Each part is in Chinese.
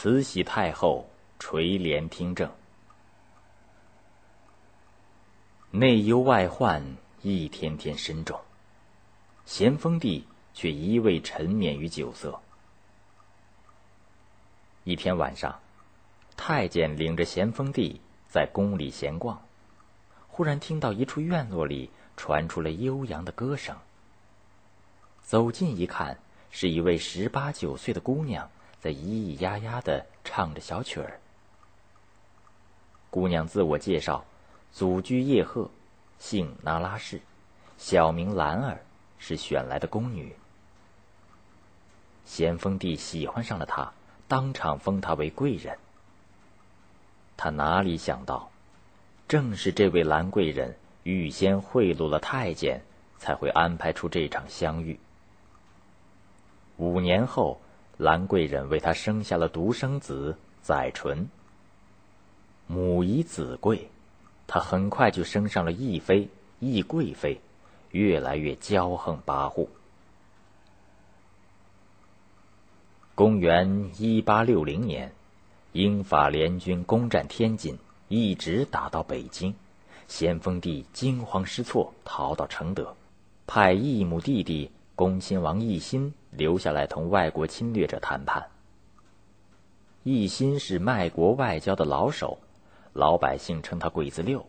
慈禧太后垂帘听政，内忧外患一天天深重，咸丰帝却一味沉湎于酒色。一天晚上，太监领着咸丰帝在宫里闲逛，忽然听到一处院落里传出了悠扬的歌声。走近一看，是一位十八九岁的姑娘在咿咿呀呀的唱着小曲儿。姑娘自我介绍，祖居叶赫，姓那拉氏，小名兰儿，是选来的宫女。咸丰帝喜欢上了她，当场封她为贵人。他哪里想到，正是这位兰贵人预先贿赂了太监，才会安排出这场相遇。五年后，兰贵人为他生下了独生子载淳。母以子贵，他很快就升上了义妃、义贵妃，越来越骄横跋扈。公元一八六零年，英法联军攻占天津，一直打到北京。咸丰帝惊慌失措，逃到承德，派义母弟弟。恭亲王奕欣留下来同外国侵略者谈判。一心是卖国外交的老手，老百姓称他“鬼子六”。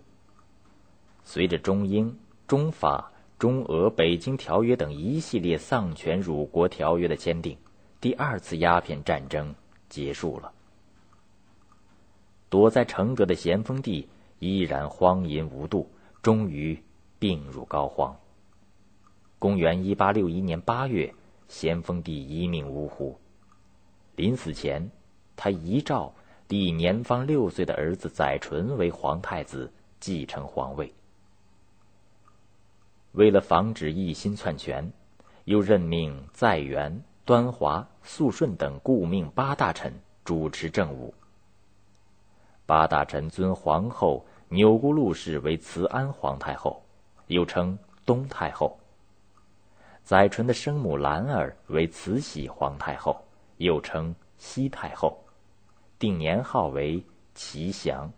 随着中英、中法、中俄北京条约等一系列丧权辱国条约的签订，第二次鸦片战争结束了。躲在承德的咸丰帝依然荒淫无度，终于病入膏肓。公元一八六一年八月，咸丰帝一命呜呼。临死前，他遗诏立年方六岁的儿子载淳为皇太子，继承皇位。为了防止一心篡权，又任命载元、端华、肃顺等顾命八大臣主持政务。八大臣尊皇后钮钴禄氏为慈安皇太后，又称东太后。载淳的生母兰儿为慈禧皇太后，又称西太后，定年号为祺祥。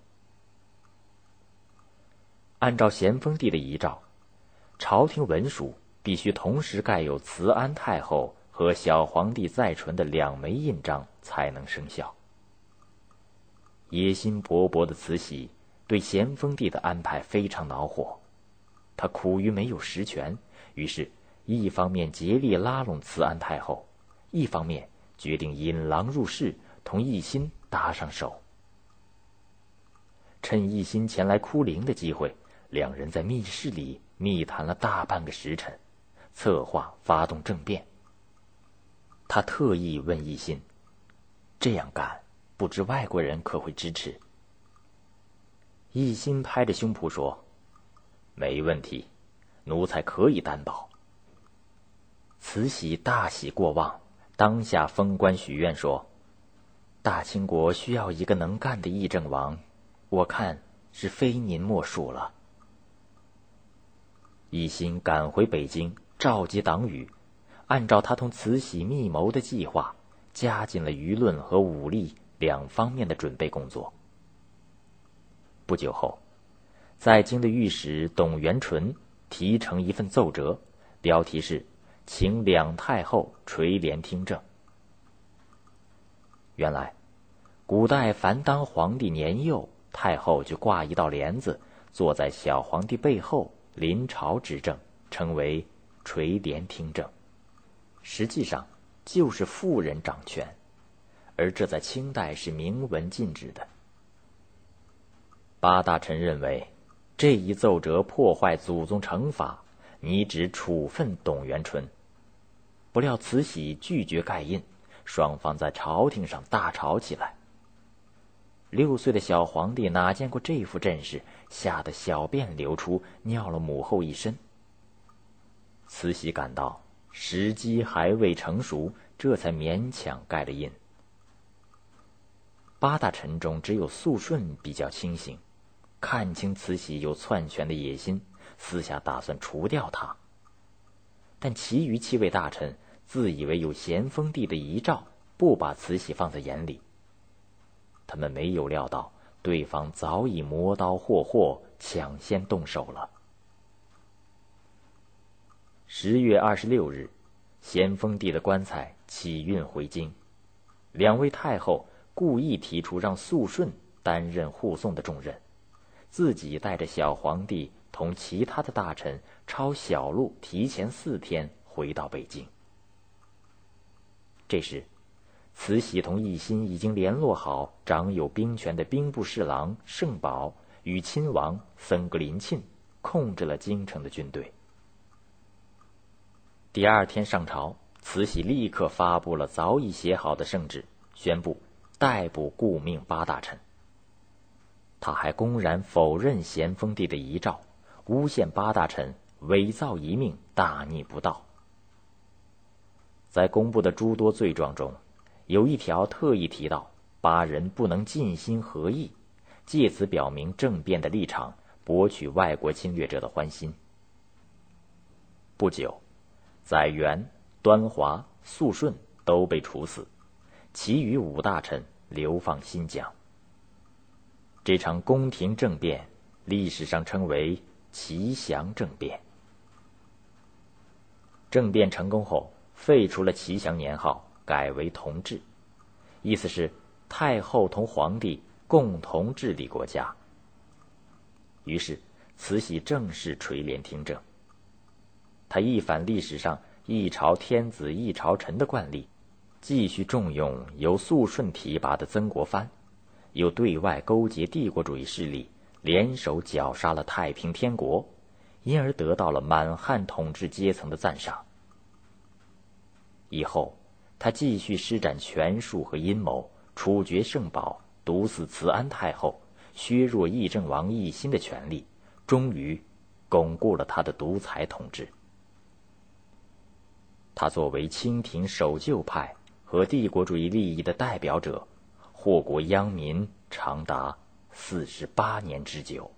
按照咸丰帝的遗诏，朝廷文书必须同时盖有慈安太后和小皇帝载淳的两枚印章才能生效。野心勃勃的慈禧对咸丰帝的安排非常恼火，他苦于没有实权，于是。一方面竭力拉拢慈安太后，一方面决定引狼入室，同奕欣搭上手。趁奕心前来哭灵的机会，两人在密室里密谈了大半个时辰，策划发动政变。他特意问奕心：“这样干，不知外国人可会支持？”奕心拍着胸脯说：“没问题，奴才可以担保。”慈禧大喜过望，当下封官许愿说：“大清国需要一个能干的议政王，我看是非您莫属了。”一心赶回北京，召集党羽，按照他同慈禧密谋的计划，加紧了舆论和武力两方面的准备工作。不久后，在京的御史董元淳提成一份奏折，标题是。请两太后垂帘听政。原来，古代凡当皇帝年幼，太后就挂一道帘子，坐在小皇帝背后临朝执政，称为垂帘听政。实际上，就是妇人掌权，而这在清代是明文禁止的。八大臣认为，这一奏折破坏祖宗惩罚。拟旨处分董元淳，不料慈禧拒绝盖印，双方在朝廷上大吵起来。六岁的小皇帝哪见过这副阵势，吓得小便流出，尿了母后一身。慈禧感到时机还未成熟，这才勉强盖了印。八大臣中只有肃顺比较清醒，看清慈禧有篡权的野心。私下打算除掉他，但其余七位大臣自以为有咸丰帝的遗诏，不把慈禧放在眼里，他们没有料到，对方早已磨刀霍霍，抢先动手了。十月二十六日，咸丰帝的棺材启运回京，两位太后故意提出让肃顺担任护送的重任，自己带着小皇帝同其他的大臣抄小路，提前四天回到北京。这时。慈禧同奕欣已经联络好掌有兵权的兵部侍郎盛宝与亲王森格林沁，控制了京城的军队。第二天上朝，慈禧立刻发布了早已写好的圣旨，宣布逮捕顾命八大臣。他还公然否认咸丰帝的遗诏，诬陷八大臣伪造遗命，大逆不道。在公布的诸多罪状中，有一条特意提到，八人不能尽心合意，借此表明政变的立场，博取外国侵略者的欢心。不久，载元、端华、肃顺都被处死，其余五大臣流放新疆。这场宫廷政变，历史上称为“齐祥政变”。政变成功后，废除了齐祥年号。改为同治，意思是太后同皇帝共同治理国家。于是，慈禧正式垂帘听政。他一反历史上一朝天子一朝臣的惯例，继续重用由肃顺提拔的曾国藩，又对外勾结帝国主义势力，联手绞杀了太平天国，因而得到了满汉统治阶层的赞赏。以后。他继续施展权术和阴谋，处决圣宝，毒死慈安太后，削弱议政王奕欣的权力，终于巩固了他的独裁统治。他作为清廷守旧派和帝国主义利益的代表者，祸国殃民长达四十八年之久。